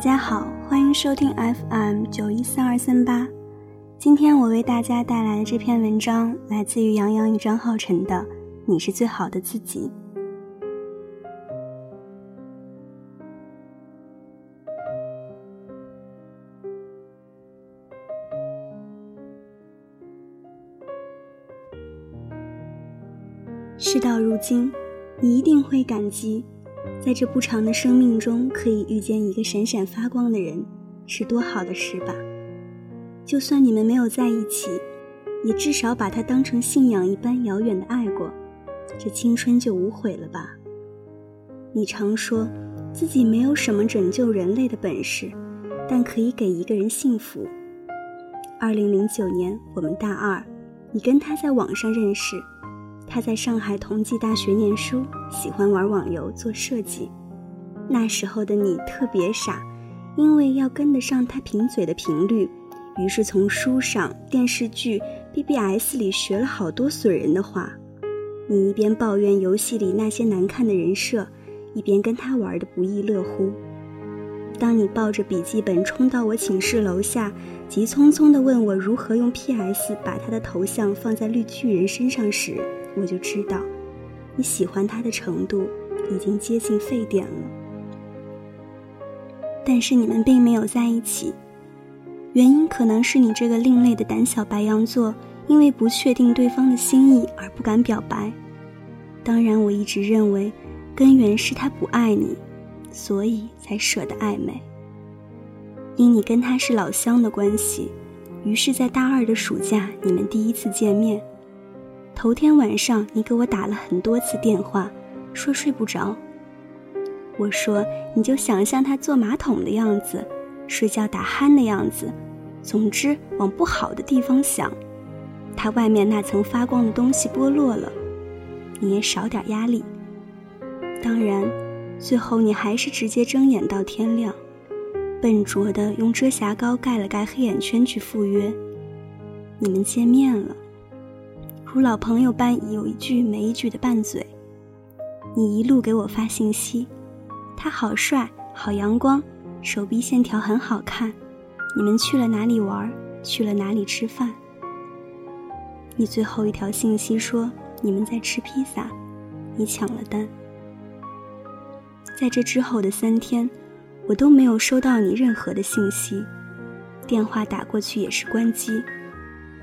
大家好，欢迎收听 FM 九一三二三八。今天我为大家带来的这篇文章来自于杨洋与张浩辰的《你是最好的自己》。事到如今，你一定会感激。在这不长的生命中，可以遇见一个闪闪发光的人，是多好的事吧？就算你们没有在一起，也至少把他当成信仰一般遥远的爱过，这青春就无悔了吧？你常说自己没有什么拯救人类的本事，但可以给一个人幸福。二零零九年，我们大二，你跟他在网上认识。他在上海同济大学念书，喜欢玩网游、做设计。那时候的你特别傻，因为要跟得上他贫嘴的频率，于是从书上、电视剧、BBS 里学了好多损人的话。你一边抱怨游戏里那些难看的人设，一边跟他玩的不亦乐乎。当你抱着笔记本冲到我寝室楼下，急匆匆地问我如何用 PS 把他的头像放在绿巨人身上时，我就知道，你喜欢他的程度已经接近沸点了。但是你们并没有在一起，原因可能是你这个另类的胆小白羊座，因为不确定对方的心意而不敢表白。当然，我一直认为，根源是他不爱你，所以才舍得暧昧。因你跟他是老乡的关系，于是，在大二的暑假，你们第一次见面。头天晚上，你给我打了很多次电话，说睡不着。我说你就想象他坐马桶的样子，睡觉打鼾的样子，总之往不好的地方想。他外面那层发光的东西剥落了，你也少点压力。当然，最后你还是直接睁眼到天亮，笨拙的用遮瑕膏盖了盖黑眼圈去赴约。你们见面了。如老朋友般有一句没一句的拌嘴，你一路给我发信息，他好帅，好阳光，手臂线条很好看。你们去了哪里玩？去了哪里吃饭？你最后一条信息说你们在吃披萨，你抢了单。在这之后的三天，我都没有收到你任何的信息，电话打过去也是关机。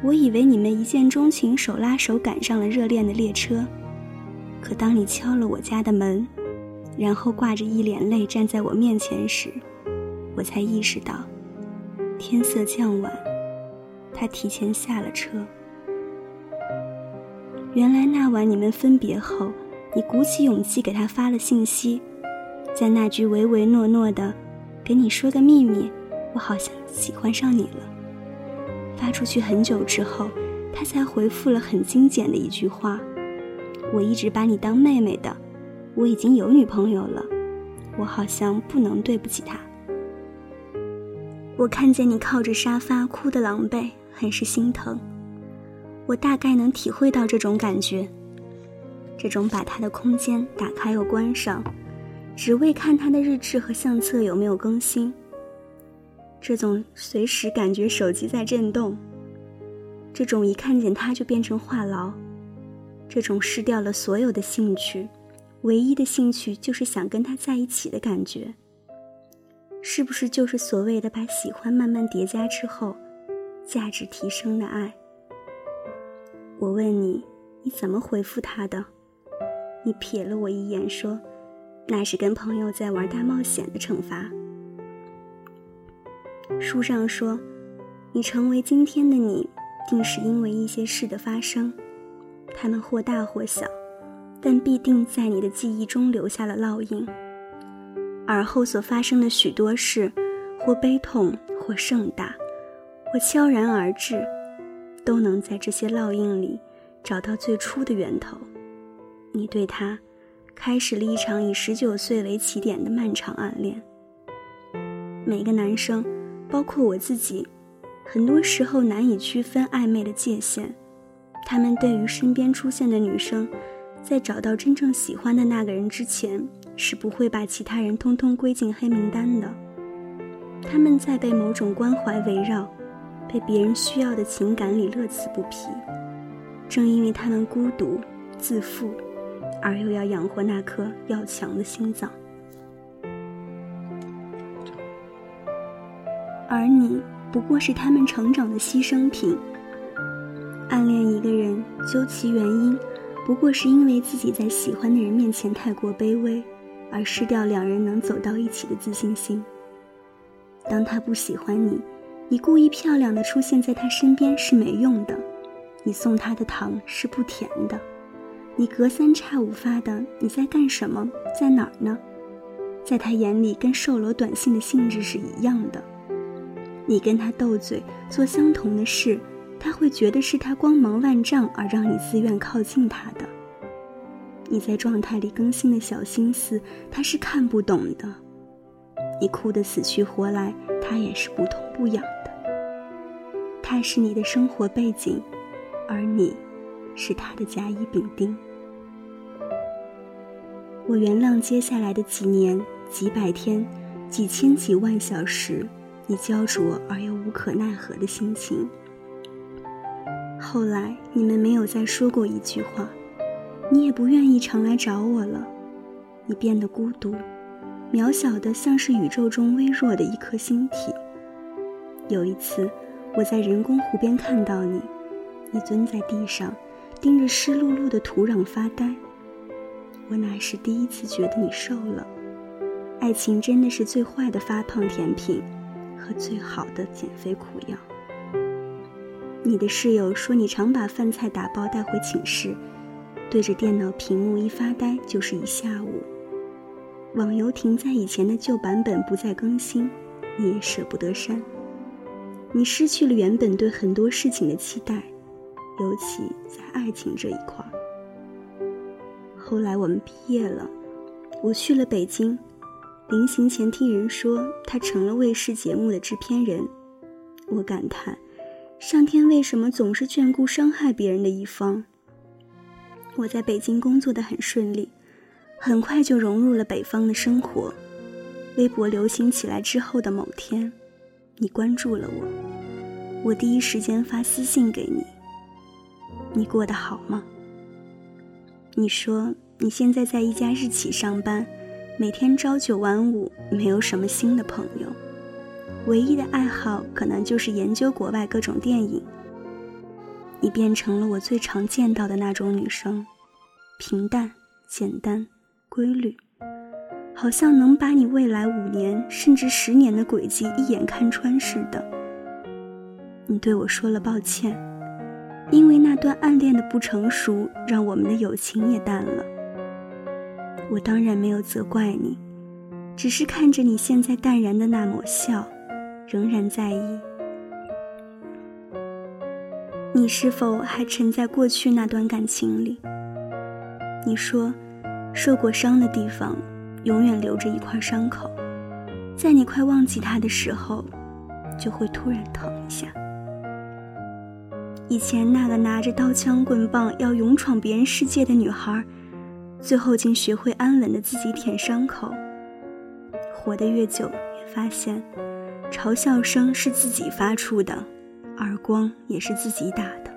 我以为你们一见钟情，手拉手赶上了热恋的列车，可当你敲了我家的门，然后挂着一脸泪站在我面前时，我才意识到，天色将晚，他提前下了车。原来那晚你们分别后，你鼓起勇气给他发了信息，在那句唯唯诺诺的“给你说个秘密，我好像喜欢上你了”。发出去很久之后，他才回复了很精简的一句话：“我一直把你当妹妹的，我已经有女朋友了，我好像不能对不起她。”我看见你靠着沙发哭得狼狈，很是心疼。我大概能体会到这种感觉，这种把他的空间打开又关上，只为看他的日志和相册有没有更新。这种随时感觉手机在震动，这种一看见他就变成话痨，这种失掉了所有的兴趣，唯一的兴趣就是想跟他在一起的感觉，是不是就是所谓的把喜欢慢慢叠加之后，价值提升的爱？我问你，你怎么回复他的？你瞥了我一眼说：“那是跟朋友在玩大冒险的惩罚。”书上说，你成为今天的你，定是因为一些事的发生，他们或大或小，但必定在你的记忆中留下了烙印。而后所发生的许多事，或悲痛，或盛大，或悄然而至，都能在这些烙印里找到最初的源头。你对他，开始了一场以十九岁为起点的漫长暗恋。每个男生。包括我自己，很多时候难以区分暧昧的界限。他们对于身边出现的女生，在找到真正喜欢的那个人之前，是不会把其他人通通归进黑名单的。他们在被某种关怀围绕，被别人需要的情感里乐此不疲。正因为他们孤独、自负，而又要养活那颗要强的心脏，而你不过是他们成长的牺牲品。暗恋一个人，究其原因，不过是因为自己在喜欢的人面前太过卑微，而失掉两人能走到一起的自信心。当他不喜欢你，你故意漂亮的出现在他身边是没用的。你送他的糖是不甜的，你隔三差五发的你在干什么，在哪儿呢？在他眼里跟售楼短信的性质是一样的。你跟他斗嘴做相同的事，他会觉得是他光芒万丈而让你自愿靠近他的。你在状态里更新的小心思，他是看不懂的。你哭得死去活来，他也是不痛不痒的。他是你的生活背景。而你，是他的甲乙丙丁。我原谅接下来的几年、几百天、几千几万小时，你焦灼而又无可奈何的心情。后来你们没有再说过一句话，你也不愿意常来找我了。你变得孤独，渺小的像是宇宙中微弱的一颗星体。有一次，我在人工湖边看到你。你蹲在地上，盯着湿漉漉的土壤发呆。我那是第一次觉得你瘦了。爱情真的是最坏的发胖甜品，和最好的减肥苦药。你的室友说你常把饭菜打包带回寝室，对着电脑屏幕一发呆就是一下午。网游停在以前的旧版本不再更新，你也舍不得删。你失去了原本对很多事情的期待。尤其在爱情这一块。后来我们毕业了，我去了北京。临行前听人说他成了卫视节目的制片人，我感叹：上天为什么总是眷顾伤害别人的一方？我在北京工作的很顺利，很快就融入了北方的生活。微博流行起来之后的某天，你关注了我，我第一时间发私信给你。你过得好吗？你说你现在在一家日企上班，每天朝九晚五，没有什么新的朋友，唯一的爱好可能就是研究国外各种电影。你变成了我最常见到的那种女生，平淡、简单、规律，好像能把你未来五年甚至十年的轨迹一眼看穿似的。你对我说了抱歉。因为那段暗恋的不成熟，让我们的友情也淡了。我当然没有责怪你，只是看着你现在淡然的那抹笑，仍然在意。你是否还沉在过去那段感情里？你说，受过伤的地方，永远留着一块伤口，在你快忘记它的时候，就会突然疼一下。以前那个拿着刀枪棍棒要勇闯别人世界的女孩，最后竟学会安稳的自己舔伤口。活得越久，越发现，嘲笑声是自己发出的，耳光也是自己打的。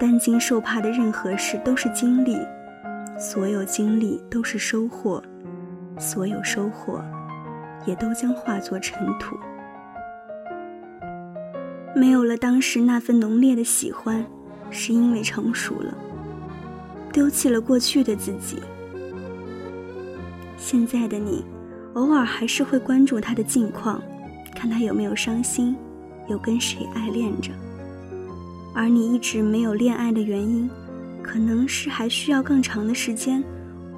担惊受怕的任何事都是经历，所有经历都是收获，所有收获，也都将化作尘土。没有了当时那份浓烈的喜欢，是因为成熟了，丢弃了过去的自己。现在的你，偶尔还是会关注他的近况，看他有没有伤心，有跟谁爱恋着。而你一直没有恋爱的原因，可能是还需要更长的时间，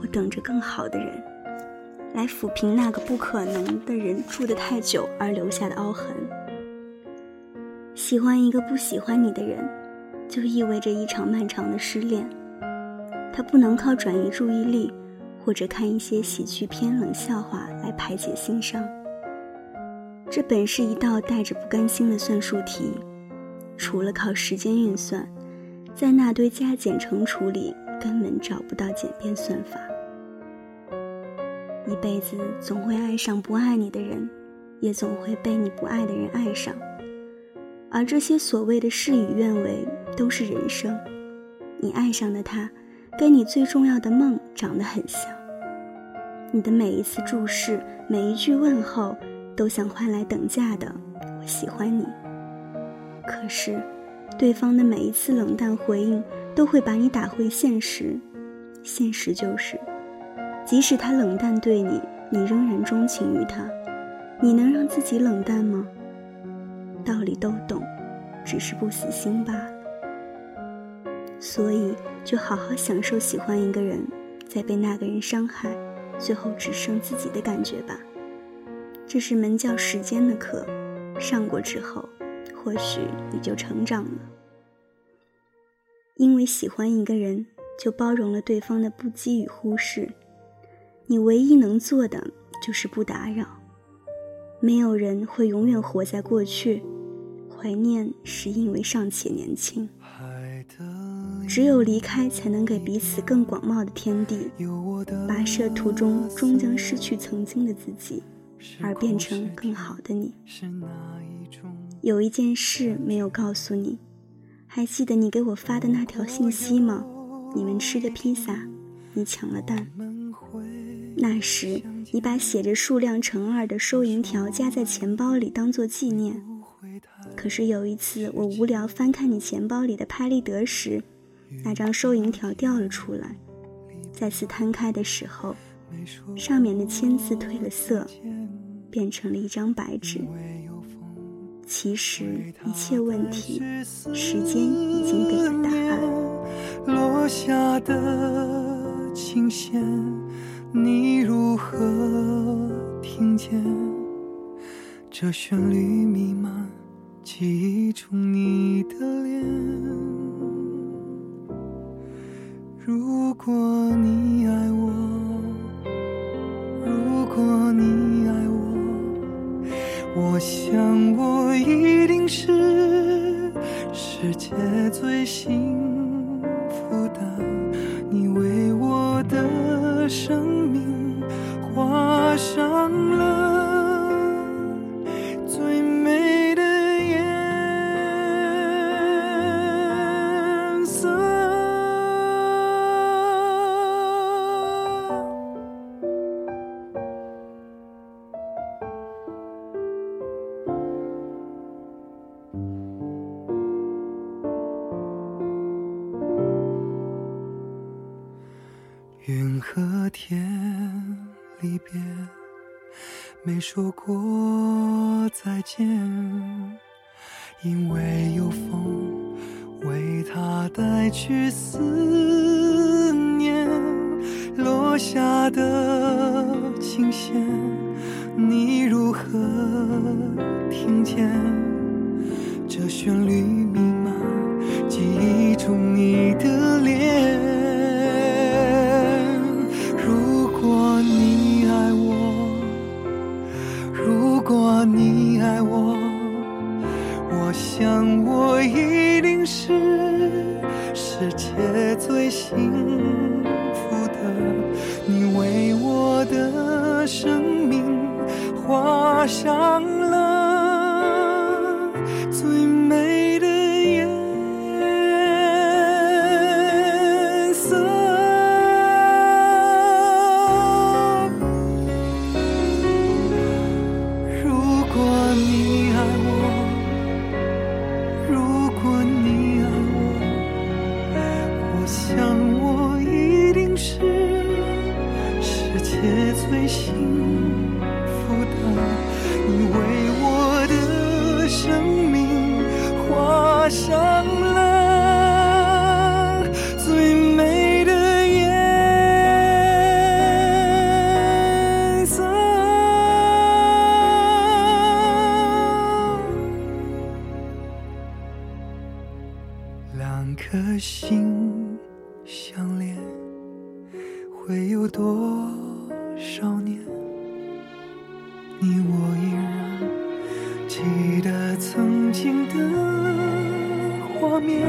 我等着更好的人，来抚平那个不可能的人住得太久而留下的凹痕。喜欢一个不喜欢你的人，就意味着一场漫长的失恋。他不能靠转移注意力，或者看一些喜剧片、冷笑话来排解心伤。这本是一道带着不甘心的算术题，除了靠时间运算，在那堆加减乘除里根本找不到简便算法。一辈子总会爱上不爱你的人，也总会被你不爱的人爱上。而这些所谓的事与愿违，都是人生。你爱上的他，跟你最重要的梦长得很像。你的每一次注视，每一句问候，都想换来等价的“我喜欢你”。可是，对方的每一次冷淡回应，都会把你打回现实。现实就是，即使他冷淡对你，你仍然钟情于他。你能让自己冷淡吗？道理都懂，只是不死心罢了。所以，就好好享受喜欢一个人，再被那个人伤害，最后只剩自己的感觉吧。这是门叫时间的课，上过之后，或许你就成长了。因为喜欢一个人，就包容了对方的不羁与忽视。你唯一能做的，就是不打扰。没有人会永远活在过去，怀念是因为尚且年轻。只有离开，才能给彼此更广袤的天地。跋涉途中，终将失去曾经的自己，而变成更好的你。有一件事没有告诉你，还记得你给我发的那条信息吗？你们吃的披萨，你抢了蛋。那时。你把写着数量乘二的收银条夹在钱包里当做纪念，可是有一次我无聊翻看你钱包里的拍立得时，那张收银条掉了出来。再次摊开的时候，上面的签字褪了色，变成了一张白纸。其实一切问题，时间已经给了答案。落下的琴弦。你如何听见这旋律弥漫记忆中你的脸？如果你爱我，没说过再见，因为有风为他带去思念。落下的琴弦，你如何听见？这旋律画上了最美的颜色。如果你爱我，如果你爱我，我想我一定是世界最幸福。会有多少年你我依然记得曾经的画面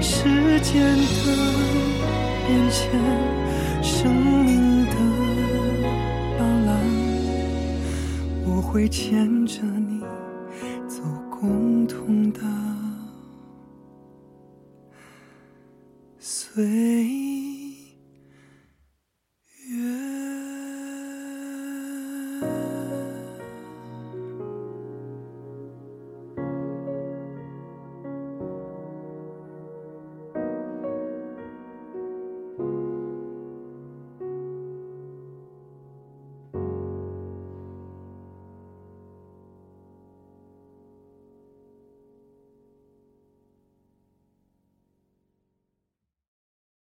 时间的变迁生命的斑斓我会牵着